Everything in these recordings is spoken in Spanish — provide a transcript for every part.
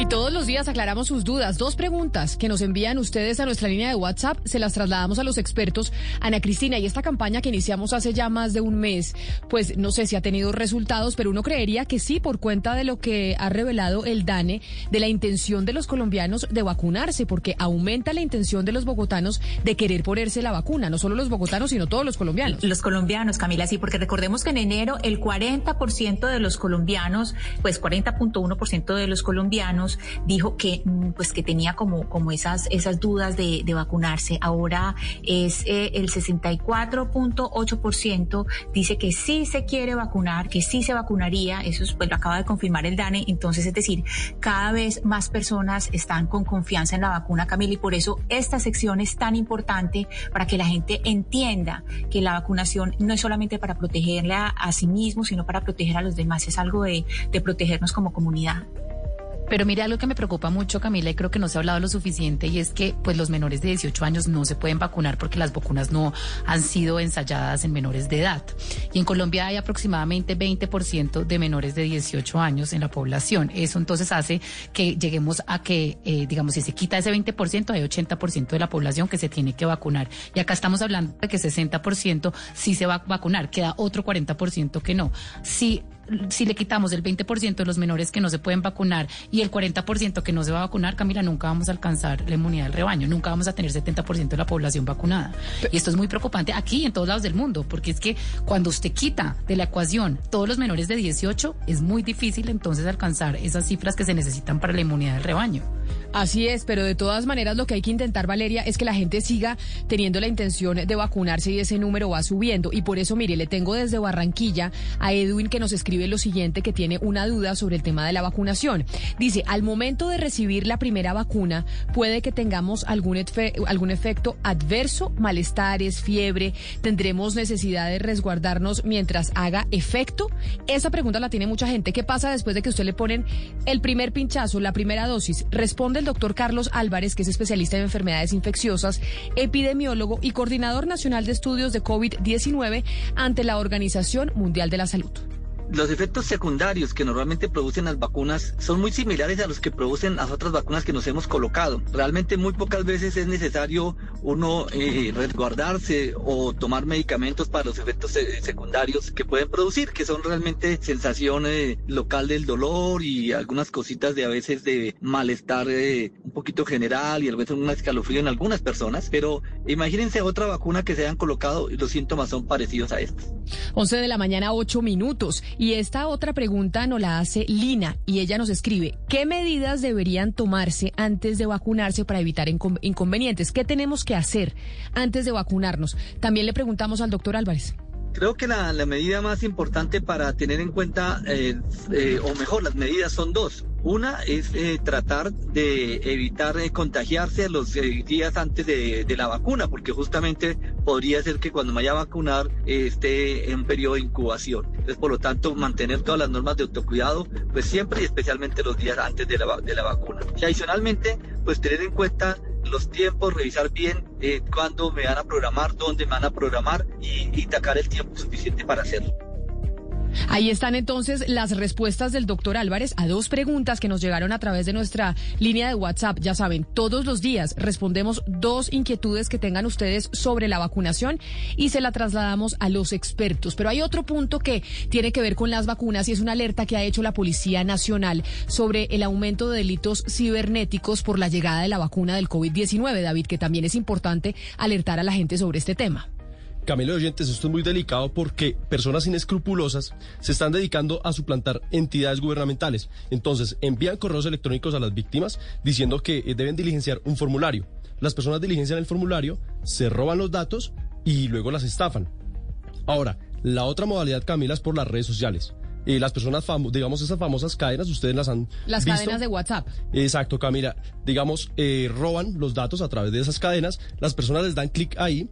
Y todos los días aclaramos sus dudas. Dos preguntas que nos envían ustedes a nuestra línea de WhatsApp, se las trasladamos a los expertos. Ana Cristina, y esta campaña que iniciamos hace ya más de un mes, pues no sé si ha tenido resultados, pero uno creería que sí, por cuenta de lo que ha revelado el DANE, de la intención de los colombianos de vacunarse, porque aumenta la intención de los bogotanos de querer ponerse la vacuna, no solo los bogotanos, sino todos los colombianos. Los colombianos, Camila, sí, porque recordemos que en enero el 40% de los colombianos, pues 40.1% de los colombianos dijo que mm, pues que tenía como, como esas, esas dudas de, de vacunarse. Ahora es eh, el 64.8% dice que sí se quiere vacunar, que sí se vacunaría. Eso es, pues lo acaba de confirmar el DANE. Entonces, es decir, cada vez más personas están con confianza en la vacuna, Camila, y por eso esta sección es tan importante para que la gente entienda que la vacunación no es solamente para protegerla a sí mismo, sino para proteger a los demás. Es algo de, de protegernos como comunidad. Pero mira algo que me preocupa mucho, Camila, y creo que no se ha hablado lo suficiente, y es que pues los menores de 18 años no se pueden vacunar porque las vacunas no han sido ensayadas en menores de edad. Y en Colombia hay aproximadamente 20% de menores de 18 años en la población. Eso entonces hace que lleguemos a que, eh, digamos, si se quita ese 20%, hay 80% de la población que se tiene que vacunar. Y acá estamos hablando de que 60% sí se va a vacunar, queda otro 40% que no. Si si le quitamos el 20% de los menores que no se pueden vacunar y el 40% que no se va a vacunar, Camila, nunca vamos a alcanzar la inmunidad del rebaño, nunca vamos a tener 70% de la población vacunada. Y esto es muy preocupante aquí y en todos lados del mundo, porque es que cuando usted quita de la ecuación todos los menores de 18, es muy difícil entonces alcanzar esas cifras que se necesitan para la inmunidad del rebaño. Así es, pero de todas maneras lo que hay que intentar, Valeria, es que la gente siga teniendo la intención de vacunarse y ese número va subiendo. Y por eso, mire, le tengo desde Barranquilla a Edwin que nos escribe lo siguiente, que tiene una duda sobre el tema de la vacunación. Dice, al momento de recibir la primera vacuna, puede que tengamos algún, algún efecto adverso, malestares, fiebre, tendremos necesidad de resguardarnos mientras haga efecto. Esa pregunta la tiene mucha gente. ¿Qué pasa después de que usted le ponen el primer pinchazo, la primera dosis? Responde el doctor Carlos Álvarez, que es especialista en enfermedades infecciosas, epidemiólogo y coordinador nacional de estudios de COVID-19 ante la Organización Mundial de la Salud los efectos secundarios que normalmente producen las vacunas son muy similares a los que producen las otras vacunas que nos hemos colocado. Realmente muy pocas veces es necesario uno eh, resguardarse o tomar medicamentos para los efectos secundarios que pueden producir, que son realmente sensación eh, local del dolor y algunas cositas de a veces de malestar eh, un poquito general y a veces un escalofrío en algunas personas. Pero imagínense otra vacuna que se hayan colocado y los síntomas son parecidos a estos. 11 de la mañana, 8 minutos. Y esta otra pregunta nos la hace Lina y ella nos escribe, ¿qué medidas deberían tomarse antes de vacunarse para evitar inconvenientes? ¿Qué tenemos que hacer antes de vacunarnos? También le preguntamos al doctor Álvarez. Creo que la, medida más importante para tener en cuenta, eh, eh, o mejor, las medidas son dos. Una es eh, tratar de evitar contagiarse los días antes de, la vacuna, porque justamente podría ser que cuando me vaya a vacunar esté en un periodo de incubación. Entonces, por lo tanto, mantener todas las normas de autocuidado, pues siempre y especialmente los días antes de la, vacuna. Y adicionalmente, pues tener en cuenta los tiempos, revisar bien eh, cuándo me van a programar, dónde me van a programar y, y tacar el tiempo suficiente para hacerlo. Ahí están entonces las respuestas del doctor Álvarez a dos preguntas que nos llegaron a través de nuestra línea de WhatsApp. Ya saben, todos los días respondemos dos inquietudes que tengan ustedes sobre la vacunación y se la trasladamos a los expertos. Pero hay otro punto que tiene que ver con las vacunas y es una alerta que ha hecho la Policía Nacional sobre el aumento de delitos cibernéticos por la llegada de la vacuna del COVID-19, David, que también es importante alertar a la gente sobre este tema. Camilo Oyentes, esto es muy delicado porque personas inescrupulosas se están dedicando a suplantar entidades gubernamentales. Entonces, envían correos electrónicos a las víctimas diciendo que eh, deben diligenciar un formulario. Las personas diligencian el formulario, se roban los datos y luego las estafan. Ahora, la otra modalidad, Camila, es por las redes sociales. Eh, las personas, famo- digamos, esas famosas cadenas, ustedes las han Las visto. cadenas de WhatsApp. Exacto, Camila. Digamos, eh, roban los datos a través de esas cadenas, las personas les dan clic ahí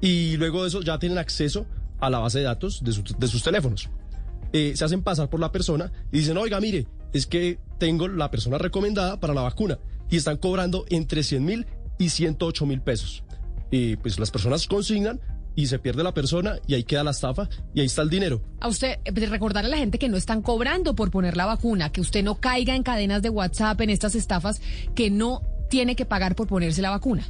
y luego de eso ya tienen acceso a la base de datos de, su- de sus teléfonos. Eh, se hacen pasar por la persona y dicen, oiga, mire, es que tengo la persona recomendada para la vacuna y están cobrando entre 100 mil y 108 mil pesos. Y pues las personas consignan y se pierde la persona y ahí queda la estafa y ahí está el dinero. A usted, eh, recordarle a la gente que no están cobrando por poner la vacuna, que usted no caiga en cadenas de WhatsApp, en estas estafas, que no tiene que pagar por ponerse la vacuna.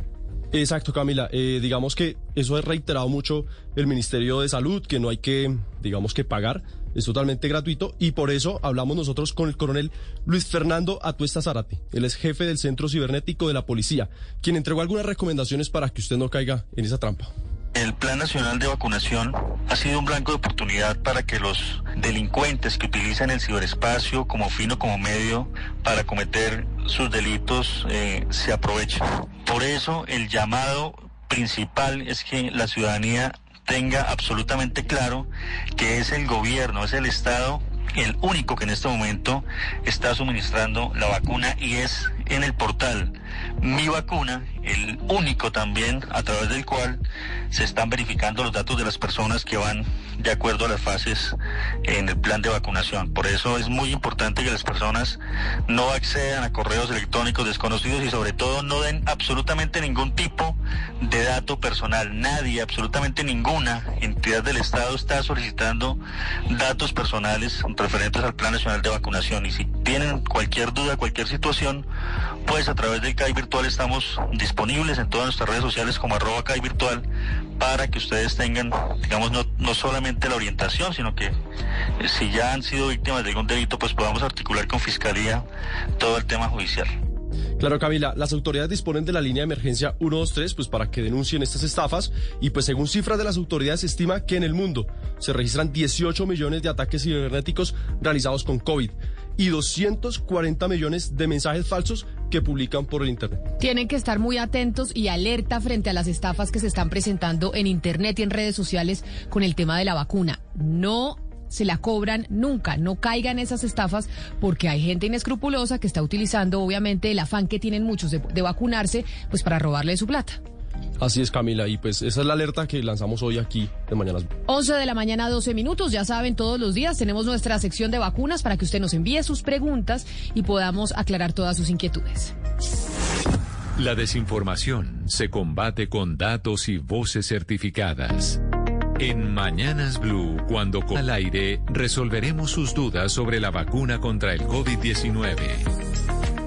Exacto, Camila. Eh, digamos que eso es reiterado mucho el Ministerio de Salud, que no hay que, digamos que pagar, es totalmente gratuito y por eso hablamos nosotros con el coronel Luis Fernando Atuesta Zárate. Él es jefe del Centro Cibernético de la Policía, quien entregó algunas recomendaciones para que usted no caiga en esa trampa. El Plan Nacional de Vacunación ha sido un blanco de oportunidad para que los delincuentes que utilizan el ciberespacio como fin o como medio para cometer sus delitos eh, se aprovechen. Por eso el llamado principal es que la ciudadanía tenga absolutamente claro que es el gobierno, es el Estado el único que en este momento está suministrando la vacuna y es en el portal Mi Vacuna, el único también a través del cual se están verificando los datos de las personas que van de acuerdo a las fases en el plan de vacunación. Por eso es muy importante que las personas no accedan a correos electrónicos desconocidos y sobre todo no den absolutamente ningún tipo de dato personal. Nadie, absolutamente ninguna entidad del Estado está solicitando datos personales referentes al Plan Nacional de Vacunación. Y si tienen cualquier duda, cualquier situación, pues a través del CAI Virtual estamos disponibles en todas nuestras redes sociales como arroba CAI Virtual para que ustedes tengan, digamos, no, no solamente la orientación, sino que eh, si ya han sido víctimas de algún delito, pues podamos articular con Fiscalía todo el tema judicial. Claro, Camila, las autoridades disponen de la línea de emergencia 123 pues para que denuncien estas estafas y pues según cifras de las autoridades se estima que en el mundo se registran 18 millones de ataques cibernéticos realizados con COVID y 240 millones de mensajes falsos que publican por internet. Tienen que estar muy atentos y alerta frente a las estafas que se están presentando en Internet y en redes sociales con el tema de la vacuna. No se la cobran nunca, no caigan esas estafas porque hay gente inescrupulosa que está utilizando obviamente el afán que tienen muchos de, de vacunarse pues para robarle su plata. Así es, Camila, y pues esa es la alerta que lanzamos hoy aquí de Mañanas. Blue. 11 de la mañana, 12 minutos. Ya saben, todos los días tenemos nuestra sección de vacunas para que usted nos envíe sus preguntas y podamos aclarar todas sus inquietudes. La desinformación se combate con datos y voces certificadas. En Mañanas Blue, cuando con al aire, resolveremos sus dudas sobre la vacuna contra el COVID-19.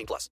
18 plus.